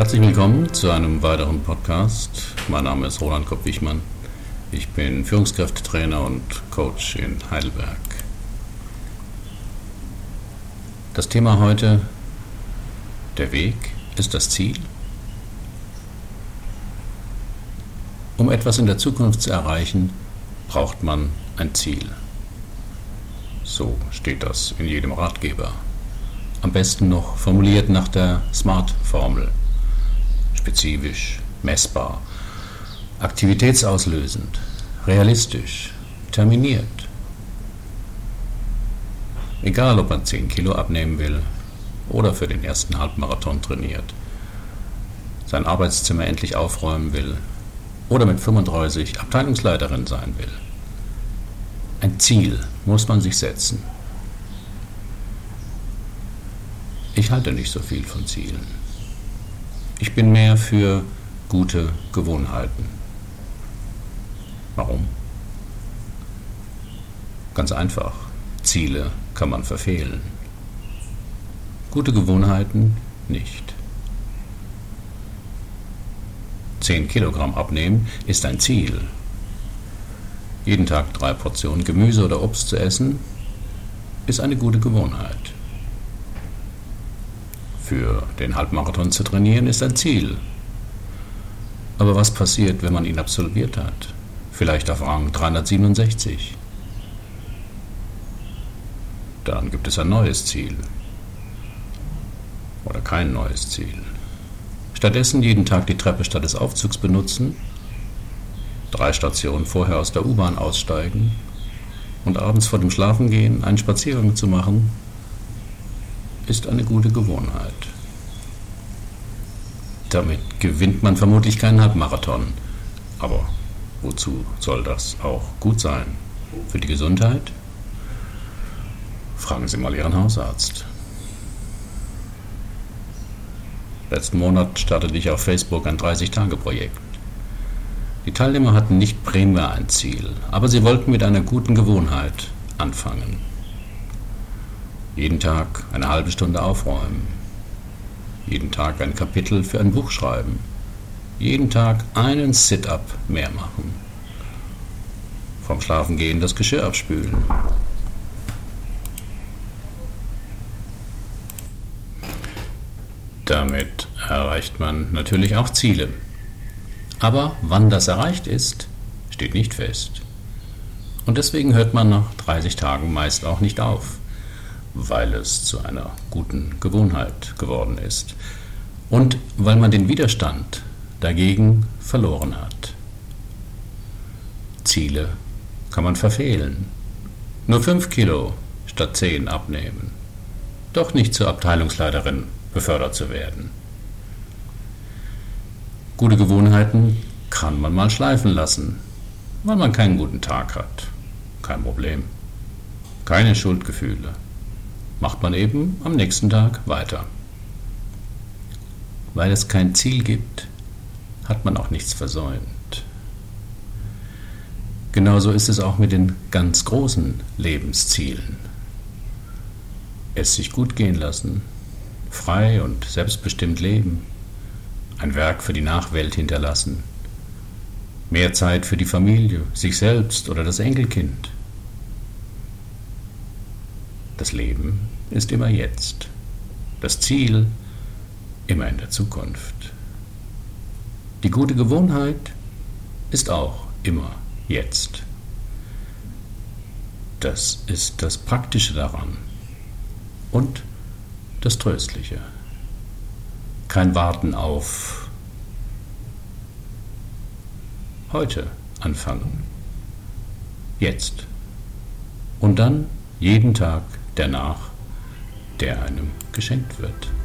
Herzlich willkommen zu einem weiteren Podcast. Mein Name ist Roland Kopp-Wichmann. Ich bin Führungskräftetrainer und Coach in Heidelberg. Das Thema heute, der Weg ist das Ziel. Um etwas in der Zukunft zu erreichen, braucht man ein Ziel. So steht das in jedem Ratgeber. Am besten noch formuliert nach der SMART-Formel. Spezifisch, messbar, aktivitätsauslösend, realistisch, terminiert. Egal, ob man 10 Kilo abnehmen will oder für den ersten Halbmarathon trainiert, sein Arbeitszimmer endlich aufräumen will oder mit 35 Abteilungsleiterin sein will. Ein Ziel muss man sich setzen. Ich halte nicht so viel von Zielen. Ich bin mehr für gute Gewohnheiten. Warum? Ganz einfach. Ziele kann man verfehlen. Gute Gewohnheiten nicht. 10 Kilogramm abnehmen ist ein Ziel. Jeden Tag drei Portionen Gemüse oder Obst zu essen, ist eine gute Gewohnheit. Für den Halbmarathon zu trainieren ist ein Ziel. Aber was passiert, wenn man ihn absolviert hat? Vielleicht auf Rang 367. Dann gibt es ein neues Ziel. Oder kein neues Ziel. Stattdessen jeden Tag die Treppe statt des Aufzugs benutzen drei Stationen vorher aus der U-Bahn aussteigen und abends vor dem Schlafengehen einen Spaziergang zu machen, ist eine gute Gewohnheit. Damit gewinnt man vermutlich keinen Halbmarathon. Aber wozu soll das auch gut sein? Für die Gesundheit? Fragen Sie mal Ihren Hausarzt. Letzten Monat startete ich auf Facebook ein 30-Tage-Projekt. Die Teilnehmer hatten nicht primär ein Ziel, aber sie wollten mit einer guten Gewohnheit anfangen. Jeden Tag eine halbe Stunde aufräumen. Jeden Tag ein Kapitel für ein Buch schreiben. Jeden Tag einen Sit-up mehr machen. Vom Schlafengehen das Geschirr abspülen. Damit erreicht man natürlich auch Ziele. Aber wann das erreicht ist, steht nicht fest. Und deswegen hört man nach 30 Tagen meist auch nicht auf, weil es zu einer guten Gewohnheit geworden ist und weil man den Widerstand dagegen verloren hat. Ziele kann man verfehlen. Nur 5 Kilo statt 10 abnehmen. Doch nicht zur Abteilungsleiterin befördert zu werden. Gute Gewohnheiten kann man mal schleifen lassen, weil man keinen guten Tag hat. Kein Problem. Keine Schuldgefühle. Macht man eben am nächsten Tag weiter. Weil es kein Ziel gibt, hat man auch nichts versäumt. Genauso ist es auch mit den ganz großen Lebenszielen. Es sich gut gehen lassen, frei und selbstbestimmt leben, ein Werk für die Nachwelt hinterlassen. Mehr Zeit für die Familie, sich selbst oder das Enkelkind. Das Leben ist immer jetzt. Das Ziel immer in der Zukunft. Die gute Gewohnheit ist auch immer jetzt. Das ist das Praktische daran und das Tröstliche kein Warten auf heute anfangen. Jetzt. Und dann jeden Tag danach, der einem geschenkt wird.